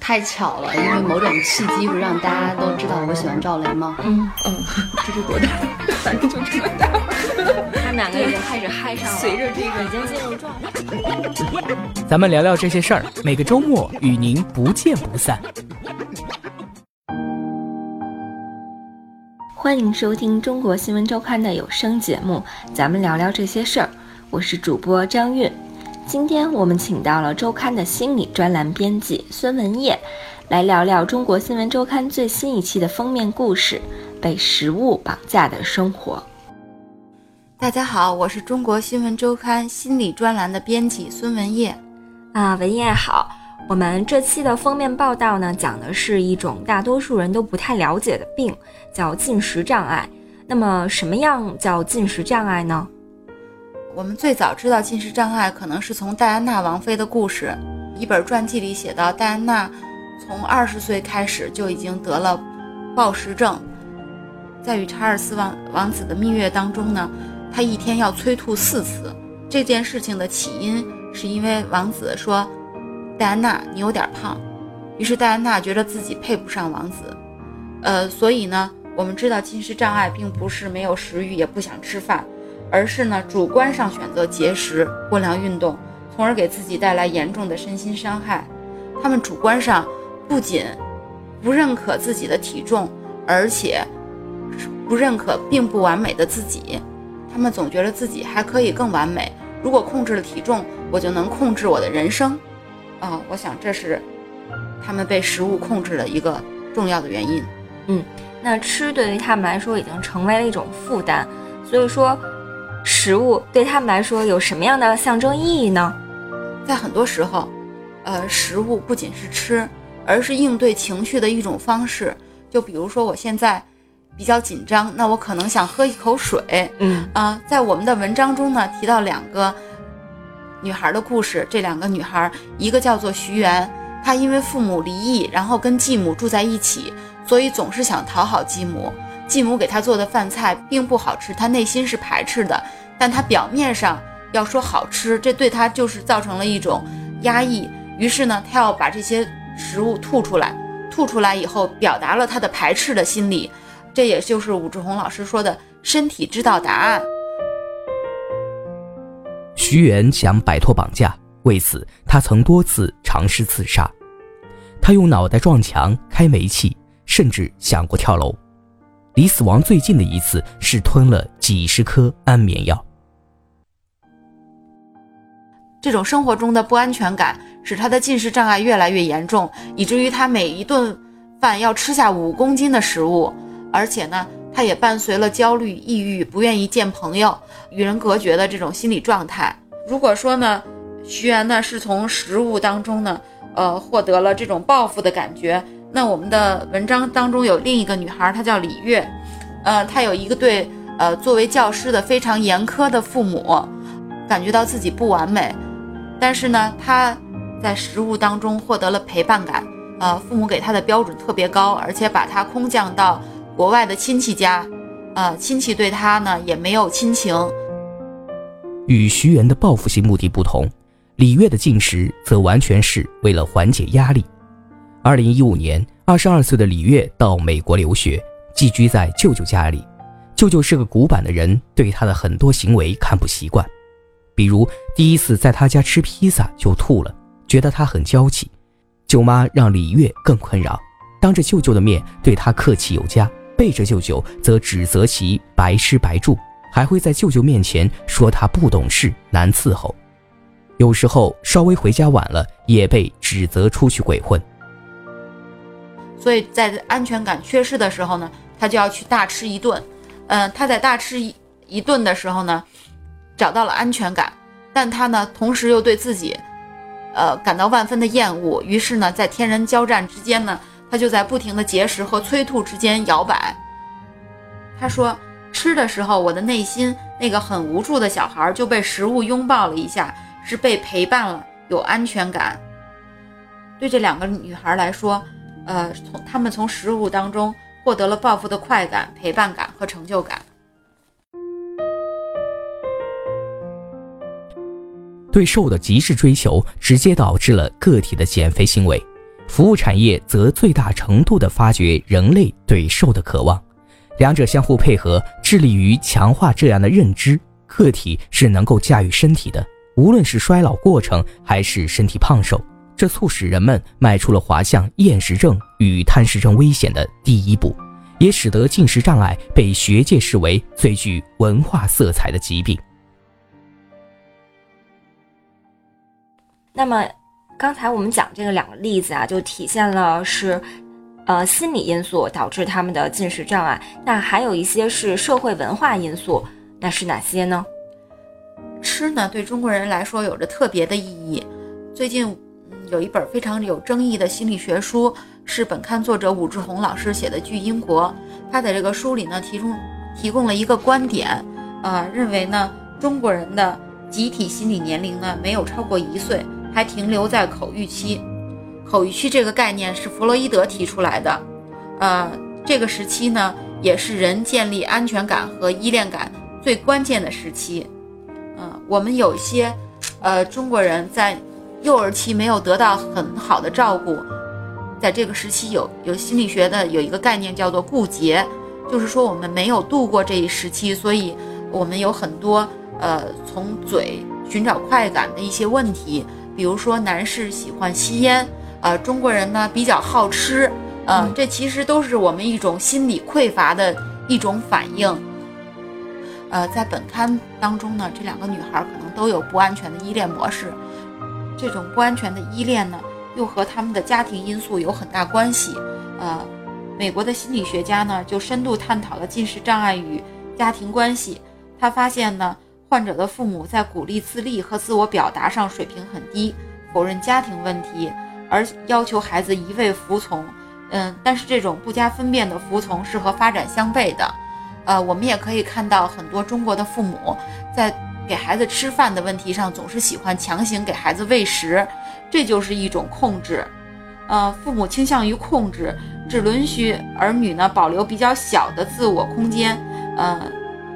太巧了，因为某种契机，不是让大家都知道我喜欢赵雷吗？嗯嗯，这是多大？反正就这么大。他们两个已经开始嗨上了，随着这个已经进入状态。咱们聊聊这些事儿，每个周末与您不见不散。欢迎收听中国新闻周刊的有声节目，咱们聊聊这些事儿。我是主播张韵。今天我们请到了周刊的心理专栏编辑孙文烨，来聊聊中国新闻周刊最新一期的封面故事——被食物绑架的生活。大家好，我是中国新闻周刊心理专栏的编辑孙文烨。啊，文烨好。我们这期的封面报道呢，讲的是一种大多数人都不太了解的病，叫进食障碍。那么，什么样叫进食障碍呢？我们最早知道进食障碍，可能是从戴安娜王妃的故事。一本传记里写到，戴安娜从二十岁开始就已经得了暴食症，在与查尔斯王王子的蜜月当中呢，她一天要催吐四次。这件事情的起因是因为王子说：“戴安娜，你有点胖。”于是戴安娜觉得自己配不上王子。呃，所以呢，我们知道进食障碍并不是没有食欲，也不想吃饭。而是呢，主观上选择节食、过量运动，从而给自己带来严重的身心伤害。他们主观上不仅不认可自己的体重，而且不认可并不完美的自己。他们总觉得自己还可以更完美。如果控制了体重，我就能控制我的人生。啊，我想这是他们被食物控制的一个重要的原因。嗯，那吃对于他们来说已经成为了一种负担，所以说。食物对他们来说有什么样的象征意义呢？在很多时候，呃，食物不仅是吃，而是应对情绪的一种方式。就比如说，我现在比较紧张，那我可能想喝一口水。嗯啊，在我们的文章中呢，提到两个女孩的故事。这两个女孩，一个叫做徐媛，她因为父母离异，然后跟继母住在一起，所以总是想讨好继母。继母给他做的饭菜并不好吃，他内心是排斥的。但他表面上要说好吃，这对他就是造成了一种压抑。于是呢，他要把这些食物吐出来，吐出来以后，表达了他的排斥的心理。这也就是武志红老师说的“身体知道答案”。徐元想摆脱绑架，为此他曾多次尝试自杀。他用脑袋撞墙、开煤气，甚至想过跳楼。离死亡最近的一次是吞了几十颗安眠药。这种生活中的不安全感使他的进食障碍越来越严重，以至于他每一顿饭要吃下五公斤的食物，而且呢，他也伴随了焦虑、抑郁、不愿意见朋友、与人隔绝的这种心理状态。如果说呢，徐媛呢是从食物当中呢，呃，获得了这种报复的感觉，那我们的文章当中有另一个女孩，她叫李月，呃，她有一个对呃作为教师的非常严苛的父母，感觉到自己不完美。但是呢，她在食物当中获得了陪伴感，呃，父母给她的标准特别高，而且把她空降到国外的亲戚家，呃，亲戚对她呢也没有亲情。与徐媛的报复性目的不同，李月的进食则完全是为了缓解压力。二零一五年，二十二岁的李月到美国留学，寄居在舅舅家里。舅舅是个古板的人，对他的很多行为看不习惯。比如第一次在他家吃披萨就吐了，觉得他很娇气。舅妈让李月更困扰，当着舅舅的面对他客气有加，背着舅舅则指责其白吃白住，还会在舅舅面前说他不懂事、难伺候。有时候稍微回家晚了，也被指责出去鬼混。所以在安全感缺失的时候呢，他就要去大吃一顿。嗯，他在大吃一一顿的时候呢。找到了安全感，但他呢，同时又对自己，呃，感到万分的厌恶。于是呢，在天人交战之间呢，他就在不停的节食和催吐之间摇摆。他说：“吃的时候，我的内心那个很无助的小孩就被食物拥抱了一下，是被陪伴了，有安全感。”对这两个女孩来说，呃，从他们从食物当中获得了报复的快感、陪伴感和成就感。对瘦的极致追求直接导致了个体的减肥行为，服务产业则最大程度地发掘人类对瘦的渴望，两者相互配合，致力于强化这样的认知：个体是能够驾驭身体的，无论是衰老过程还是身体胖瘦。这促使人们迈出了滑向厌食症与贪食症危险的第一步，也使得进食障碍被学界视为最具文化色彩的疾病。那么，刚才我们讲这个两个例子啊，就体现了是，呃，心理因素导致他们的进食障碍。那还有一些是社会文化因素，那是哪些呢？吃呢，对中国人来说有着特别的意义。最近，有一本非常有争议的心理学书，是本刊作者武志红老师写的《巨婴国》。他在这个书里呢，提出提供了一个观点，呃，认为呢，中国人的集体心理年龄呢，没有超过一岁。还停留在口欲期，口欲期这个概念是弗洛伊德提出来的，呃，这个时期呢，也是人建立安全感和依恋感最关键的时期。嗯，我们有一些，呃，中国人在幼儿期没有得到很好的照顾，在这个时期有有心理学的有一个概念叫做固结，就是说我们没有度过这一时期，所以我们有很多呃从嘴寻找快感的一些问题。比如说，男士喜欢吸烟，呃，中国人呢比较好吃，呃，这其实都是我们一种心理匮乏的一种反应。呃，在本刊当中呢，这两个女孩可能都有不安全的依恋模式，这种不安全的依恋呢，又和他们的家庭因素有很大关系。呃，美国的心理学家呢，就深度探讨了进食障碍与家庭关系，他发现呢。患者的父母在鼓励自立和自我表达上水平很低，否认家庭问题，而要求孩子一味服从。嗯，但是这种不加分辨的服从是和发展相悖的。呃，我们也可以看到很多中国的父母在给孩子吃饭的问题上总是喜欢强行给孩子喂食，这就是一种控制。呃，父母倾向于控制，只允许儿女呢保留比较小的自我空间。呃，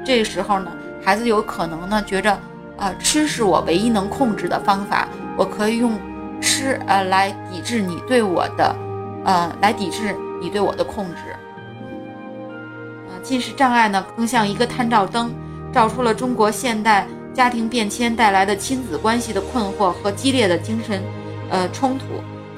这时候呢。孩子有可能呢，觉着，啊，吃是我唯一能控制的方法，我可以用吃，呃，来抵制你对我的，呃，来抵制你对我的控制。啊，近视障碍呢，更像一个探照灯，照出了中国现代家庭变迁带来的亲子关系的困惑和激烈的精神，呃，冲突。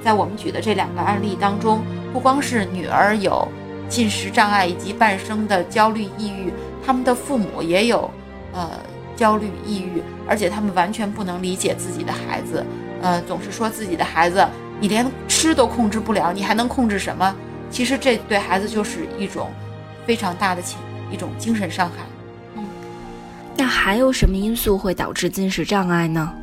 在我们举的这两个案例当中，不光是女儿有进食障碍以及半生的焦虑抑郁，他们的父母也有。呃，焦虑、抑郁，而且他们完全不能理解自己的孩子，呃，总是说自己的孩子，你连吃都控制不了，你还能控制什么？其实这对孩子就是一种非常大的情，一种精神伤害。嗯，那还有什么因素会导致进食障碍呢？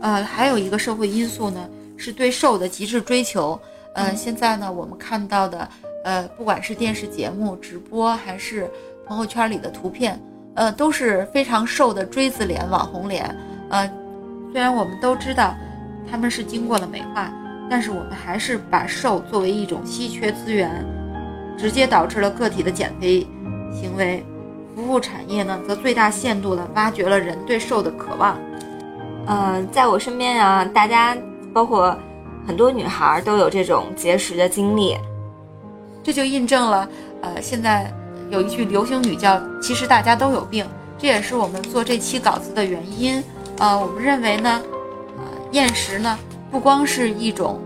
呃，还有一个社会因素呢，是对瘦的极致追求。呃，现在呢，我们看到的，呃，不管是电视节目直播，还是朋友圈里的图片。呃，都是非常瘦的锥子脸、网红脸。呃，虽然我们都知道他们是经过了美化，但是我们还是把瘦作为一种稀缺资源，直接导致了个体的减肥行为。服务产业呢，则最大限度地挖掘了人对瘦的渴望。呃，在我身边啊，大家包括很多女孩都有这种节食的经历，这就印证了呃现在。有一句流行语叫“其实大家都有病”，这也是我们做这期稿子的原因。呃，我们认为呢，呃，厌食呢不光是一种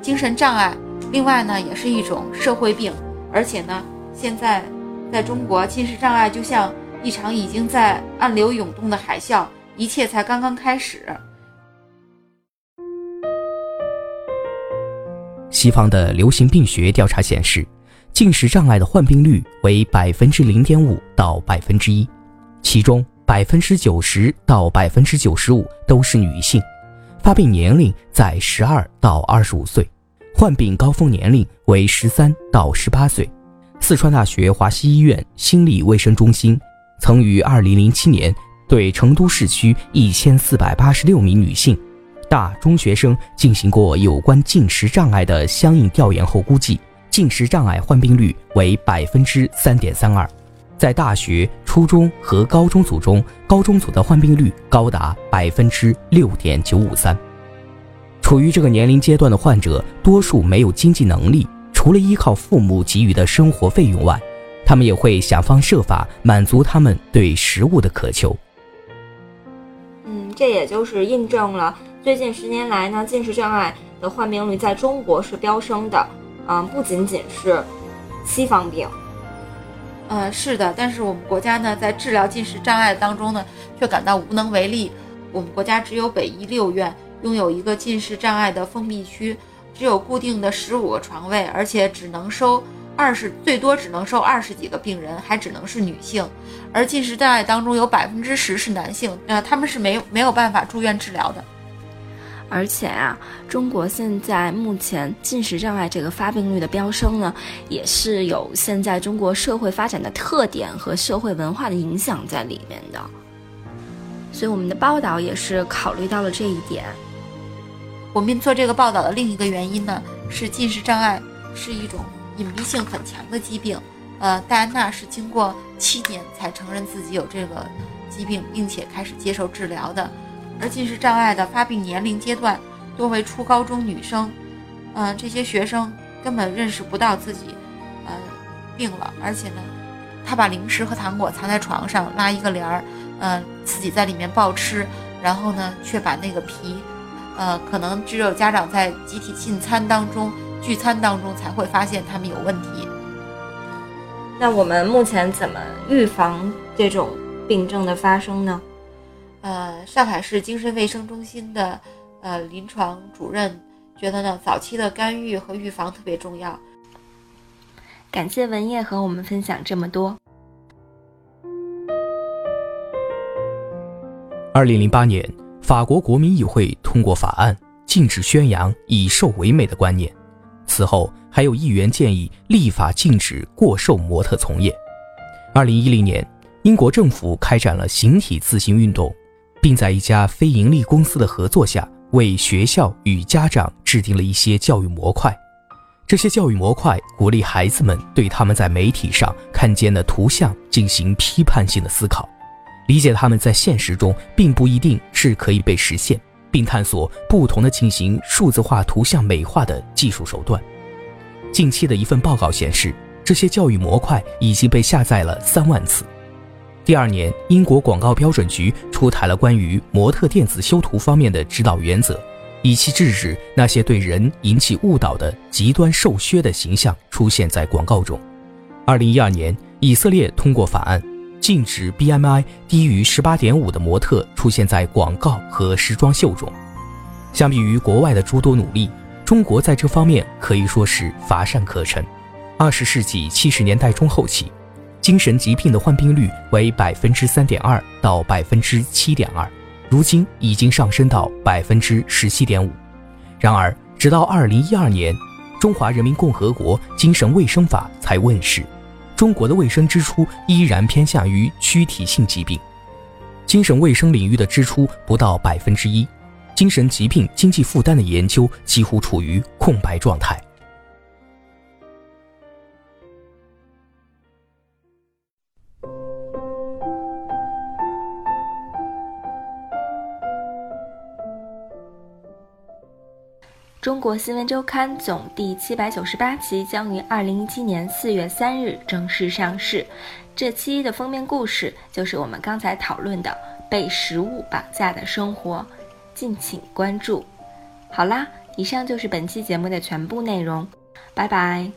精神障碍，另外呢也是一种社会病。而且呢，现在在中国，近视障碍就像一场已经在暗流涌动的海啸，一切才刚刚开始。西方的流行病学调查显示。进食障碍的患病率为百分之零点五到百分之一，其中百分之九十到百分之九十五都是女性，发病年龄在十二到二十五岁，患病高峰年龄为十三到十八岁。四川大学华西医院心理卫生中心曾于二零零七年对成都市区一千四百八十六名女性、大中学生进行过有关进食障碍的相应调研后估计。进食障碍患病率为百分之三点三二，在大学、初中和高中组中，高中组的患病率高达百分之六点九五三。处于这个年龄阶段的患者，多数没有经济能力，除了依靠父母给予的生活费用外，他们也会想方设法满足他们对食物的渴求。嗯，这也就是印证了最近十年来呢，近视障碍的患病率在中国是飙升的。嗯，不仅仅是西方病。呃，是的，但是我们国家呢，在治疗近视障碍当中呢，却感到无能为力。我们国家只有北医六院拥有一个近视障碍的封闭区，只有固定的十五个床位，而且只能收二十，最多只能收二十几个病人，还只能是女性。而近视障碍当中有百分之十是男性，呃，他们是没有没有办法住院治疗的。而且啊，中国现在目前近视障碍这个发病率的飙升呢，也是有现在中国社会发展的特点和社会文化的影响在里面的。所以我们的报道也是考虑到了这一点。我们做这个报道的另一个原因呢，是近视障碍是一种隐蔽性很强的疾病。呃，戴安娜是经过七年才承认自己有这个疾病，并且开始接受治疗的。而近视障碍的发病年龄阶段多为初高中女生，嗯，这些学生根本认识不到自己，呃，病了，而且呢，他把零食和糖果藏在床上，拉一个帘儿，嗯，自己在里面暴吃，然后呢，却把那个皮，呃，可能只有家长在集体进餐当中、聚餐当中才会发现他们有问题。那我们目前怎么预防这种病症的发生呢？呃，上海市精神卫生中心的呃临床主任觉得呢，早期的干预和预防特别重要。感谢文叶和我们分享这么多。二零零八年，法国国民议会通过法案，禁止宣扬以瘦为美的观念。此后，还有议员建议立法禁止过瘦模特从业。二零一零年，英国政府开展了形体自信运动。并在一家非盈利公司的合作下，为学校与家长制定了一些教育模块。这些教育模块鼓励孩子们对他们在媒体上看见的图像进行批判性的思考，理解他们在现实中并不一定是可以被实现，并探索不同的进行数字化图像美化的技术手段。近期的一份报告显示，这些教育模块已经被下载了三万次。第二年，英国广告标准局出台了关于模特电子修图方面的指导原则，以期制止那些对人引起误导的极端瘦削的形象出现在广告中。二零一二年，以色列通过法案，禁止 BMI 低于十八点五的模特出现在广告和时装秀中。相比于国外的诸多努力，中国在这方面可以说是乏善可陈。二十世纪七十年代中后期。精神疾病的患病率为百分之三点二到百分之七点二，如今已经上升到百分之十七点五。然而，直到二零一二年，《中华人民共和国精神卫生法》才问世，中国的卫生支出依然偏向于躯体性疾病，精神卫生领域的支出不到百分之一，精神疾病经济负担的研究几乎处于空白状态。中国新闻周刊总第七百九十八期将于二零一七年四月三日正式上市。这期的封面故事就是我们刚才讨论的被食物绑架的生活，敬请关注。好啦，以上就是本期节目的全部内容，拜拜。